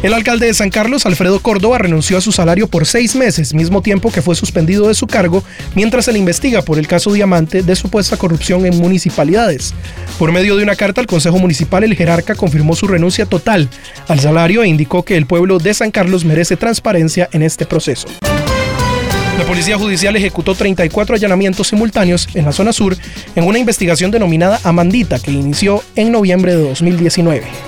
El alcalde de San Carlos, Alfredo Córdoba, renunció a su salario por seis meses, mismo tiempo que fue suspendido de su cargo mientras se le investiga por el caso Diamante de supuesta corrupción en municipalidades. Por medio de una carta al Consejo Municipal, el jerarca confirmó su renuncia total al salario e indicó que el pueblo de San Carlos merece transparencia en este proceso. La Policía Judicial ejecutó 34 allanamientos simultáneos en la zona sur en una investigación denominada Amandita que inició en noviembre de 2019.